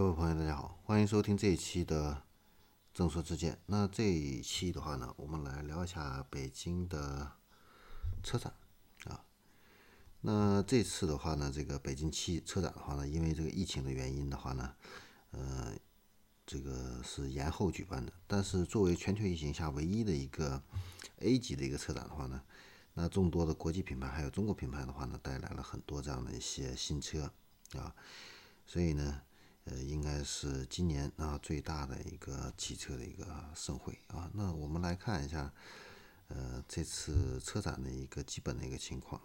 各位朋友，大家好，欢迎收听这一期的正说之见。那这一期的话呢，我们来聊一下北京的车展啊。那这次的话呢，这个北京汽车展的话呢，因为这个疫情的原因的话呢，呃，这个是延后举办的。但是作为全球疫情下唯一的一个 A 级的一个车展的话呢，那众多的国际品牌还有中国品牌的话呢，带来了很多这样的一些新车啊，所以呢。呃，应该是今年啊最大的一个汽车的一个盛会啊。那我们来看一下，呃，这次车展的一个基本的一个情况。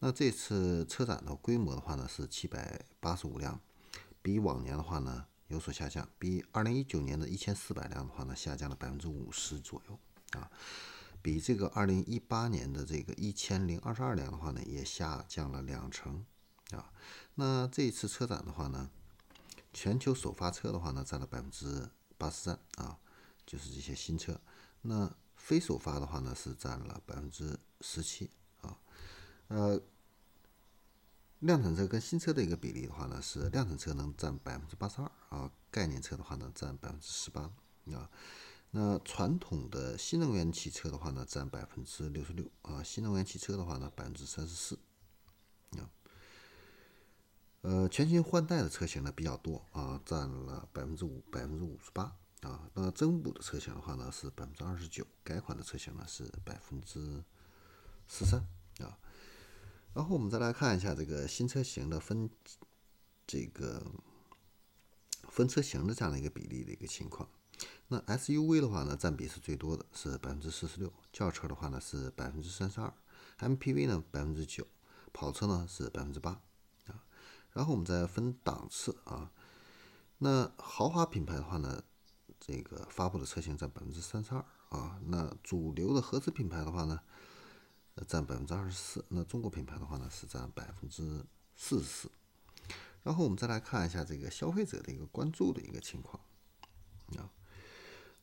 那这次车展的规模的话呢是七百八十五辆，比往年的话呢有所下降，比二零一九年的一千四百辆的话呢下降了百分之五十左右啊。比这个二零一八年的这个一千零二十二辆的话呢也下降了两成啊。那这次车展的话呢？全球首发车的话呢，占了百分之八十三啊，就是这些新车。那非首发的话呢，是占了百分之十七啊。呃，量产车跟新车的一个比例的话呢，是量产车能占百分之八十二啊，概念车的话呢占百分之十八啊。那传统的新能源汽车的话呢，占百分之六十六啊，新能源汽车的话呢，百分之三十四。呃，全新换代的车型呢比较多啊，占了百分之五百分之五十八啊。那增补的车型的话呢是百分之二十九，改款的车型呢是百分之十三啊。然后我们再来看一下这个新车型的分这个分车型的这样的一个比例的一个情况。那 SUV 的话呢占比是最多的，是百分之四十六；轿车的话呢是百分之三十二；MPV 呢百分之九；跑车呢是百分之八。然后我们再分档次啊，那豪华品牌的话呢，这个发布的车型占百分之三十二啊，那主流的合资品牌的话呢，占百分之二十四，那中国品牌的话呢是占百分之四十四。然后我们再来看一下这个消费者的一个关注的一个情况啊，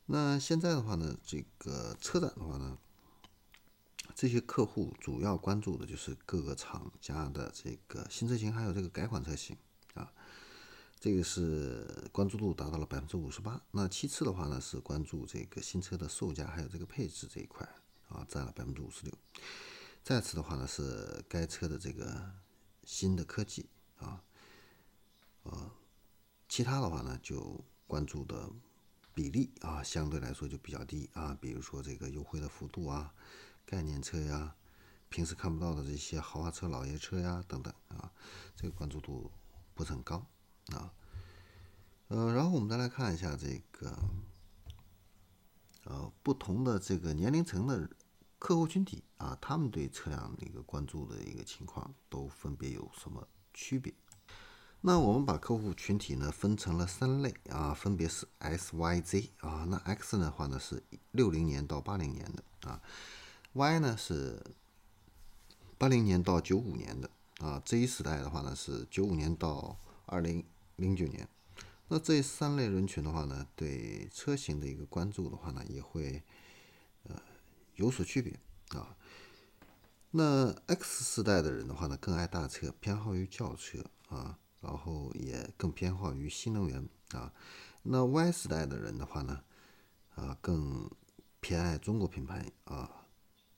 那现在的话呢，这个车展的话呢。这些客户主要关注的就是各个厂家的这个新车型，还有这个改款车型啊，这个是关注度达到了百分之五十八。那其次的话呢，是关注这个新车的售价，还有这个配置这一块啊，占了百分之五十六。再次的话呢，是该车的这个新的科技啊，呃，其他的话呢，就关注的比例啊，相对来说就比较低啊，比如说这个优惠的幅度啊。概念车呀，平时看不到的这些豪华车、老爷车呀等等啊，这个关注度不是很高啊。呃，然后我们再来看一下这个呃不同的这个年龄层的客户群体啊，他们对车辆的一个关注的一个情况都分别有什么区别？那我们把客户群体呢分成了三类啊，分别是 S、Y、Z 啊。那 X 的话呢是六零年到八零年的啊。Y 呢是八零年到九五年的啊，Z 时代的话呢是九五年到二零零九年。那这三类人群的话呢，对车型的一个关注的话呢，也会呃有所区别啊。那 X 时代的人的话呢，更爱大车，偏好于轿车啊，然后也更偏好于新能源啊。那 Y 时代的人的话呢，啊更偏爱中国品牌啊。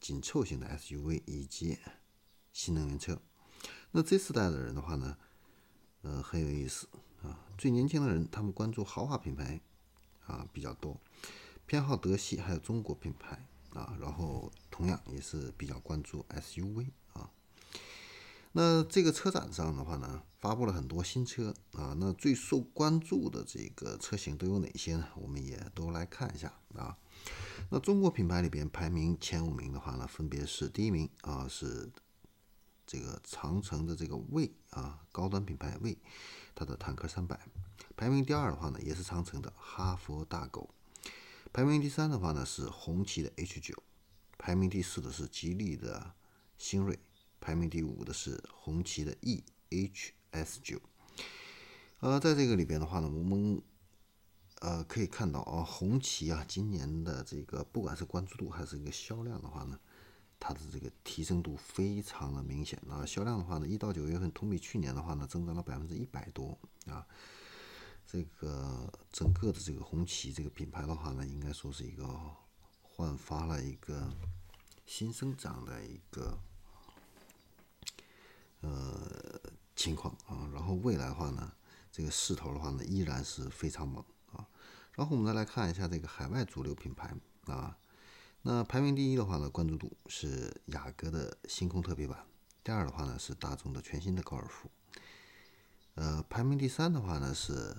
紧凑型的 SUV 以及新能源车，那这四代的人的话呢，呃很有意思啊。最年轻的人他们关注豪华品牌啊比较多，偏好德系还有中国品牌啊，然后同样也是比较关注 SUV。那这个车展上的话呢，发布了很多新车啊，那最受关注的这个车型都有哪些呢？我们也都来看一下啊。那中国品牌里边排名前五名的话呢，分别是第一名啊是这个长城的这个魏啊高端品牌魏，它的坦克三百。排名第二的话呢，也是长城的哈佛大狗。排名第三的话呢是红旗的 H 九。排名第四的是吉利的星瑞。排名第五的是红旗的 E H S 九。呃，在这个里边的话呢，我们。呃，可以看到啊，红旗啊，今年的这个不管是关注度还是一个销量的话呢，它的这个提升度非常的明显啊。销量的话呢，一到九月份同比去年的话呢，增长了百分之一百多啊。这个整个的这个红旗这个品牌的话呢，应该说是一个焕发了一个新生长的一个呃情况啊。然后未来的话呢，这个势头的话呢，依然是非常猛啊。然后我们再来看一下这个海外主流品牌啊。那排名第一的话呢，关注度是雅阁的星空特别版。第二的话呢是大众的全新的高尔夫。呃，排名第三的话呢是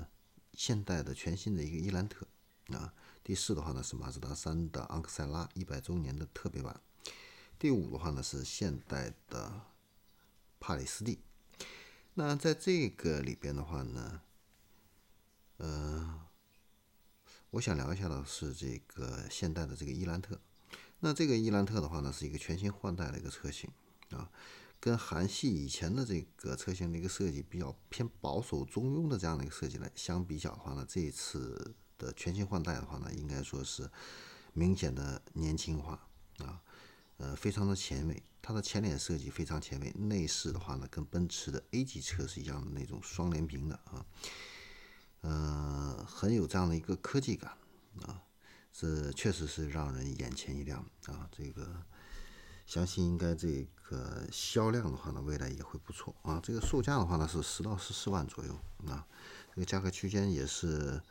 现代的全新的一个伊兰特啊。第四的话呢是马自达三的昂克赛拉一百周年的特别版。第五的话呢是现代的帕里斯蒂。那在这个里边的话呢，呃，我想聊一下的是这个现代的这个伊兰特。那这个伊兰特的话呢，是一个全新换代的一个车型啊，跟韩系以前的这个车型的一个设计比较偏保守中庸的这样的一个设计来相比较的话呢，这一次的全新换代的话呢，应该说是明显的年轻化啊，呃，非常的前卫。它的前脸设计非常前卫，内饰的话呢，跟奔驰的 A 级车是一样的那种双联屏的啊，呃，很有这样的一个科技感啊。这确实是让人眼前一亮啊！这个相信应该这个销量的话呢，未来也会不错啊。这个售价的话呢是十到十四万左右啊，这个价格区间也是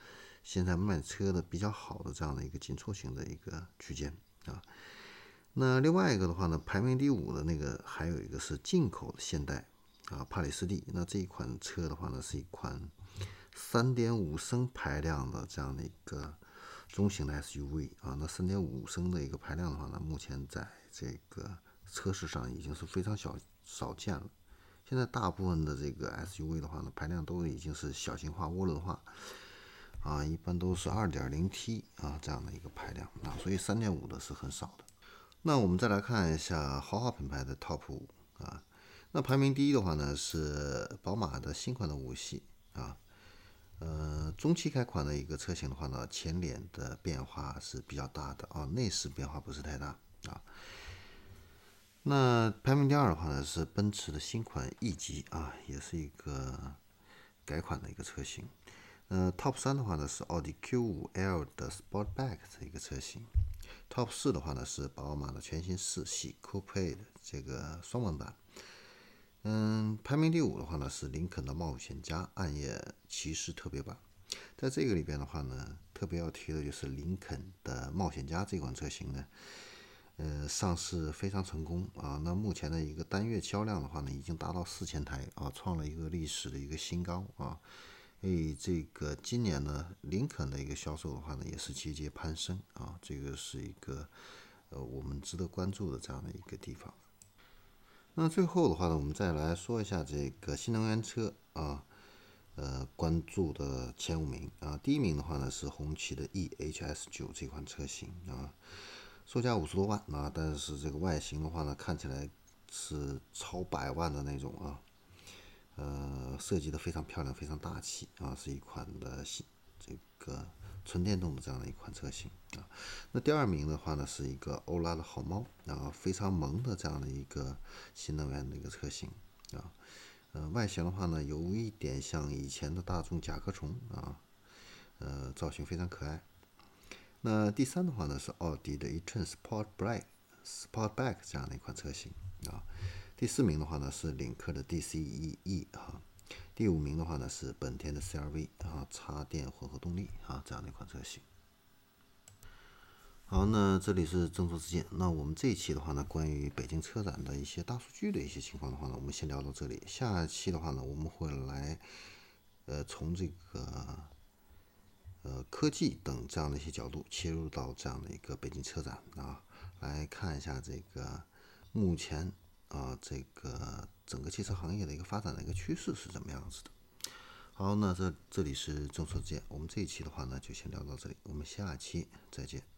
现在卖车的比较好的这样的一个紧凑型的一个区间啊。那另外一个的话呢，排名第五的那个还有一个是进口的现代啊帕里斯蒂。那这一款车的话呢，是一款三点五升排量的这样的一个。中型的 SUV 啊，那3.5升的一个排量的话呢，目前在这个车市上已经是非常小少见了。现在大部分的这个 SUV 的话呢，排量都已经是小型化、涡轮化啊，一般都是 2.0T 啊这样的一个排量啊，所以3.5的是很少的。那我们再来看一下豪华品牌的 TOP 五啊，那排名第一的话呢是宝马的新款的五系啊。呃，中期改款的一个车型的话呢，前脸的变化是比较大的啊，内饰变化不是太大啊。那排名第二的话呢，是奔驰的新款 E 级啊，也是一个改款的一个车型。呃，Top 三的话呢是奥迪 Q5L 的 Sportback 的一个车型。Top 四的话呢是宝马的全新四系 Coupe 的这个双门版。嗯，排名第五的话呢是林肯的冒险家暗夜骑士特别版，在这个里边的话呢，特别要提的就是林肯的冒险家这款车型呢，呃，上市非常成功啊。那目前的一个单月销量的话呢，已经达到四千台啊，创了一个历史的一个新高啊。所以这个今年呢，林肯的一个销售的话呢，也是节节攀升啊，这个是一个呃我们值得关注的这样的一个地方。那最后的话呢，我们再来说一下这个新能源车啊，呃，关注的前五名啊，第一名的话呢是红旗的 EHS 九这款车型啊，售价五十多万啊，但是这个外形的话呢，看起来是超百万的那种啊，呃，设计的非常漂亮，非常大气啊，是一款的新这个。纯电动的这样的一款车型啊，那第二名的话呢是一个欧拉的好猫啊，非常萌的这样的一个新能源的一个车型啊，呃，外形的话呢有一点像以前的大众甲壳虫啊，呃，造型非常可爱。那第三的话呢是奥迪的 e-tron Sportback Sportback 这样的一款车型啊，第四名的话呢是领克的 D C E E 哈。第五名的话呢是本田的 CR-V 啊，插电混合动力啊这样的一款车型。好，那这里是正说之见。那我们这一期的话呢，关于北京车展的一些大数据的一些情况的话呢，我们先聊到这里。下一期的话呢，我们会来呃从这个呃科技等这样的一些角度切入到这样的一个北京车展啊，来看一下这个目前。啊，这个整个汽车行业的一个发展的一个趋势是怎么样子的？好，那这这里是众说之见，我们这一期的话呢就先聊到这里，我们下期再见。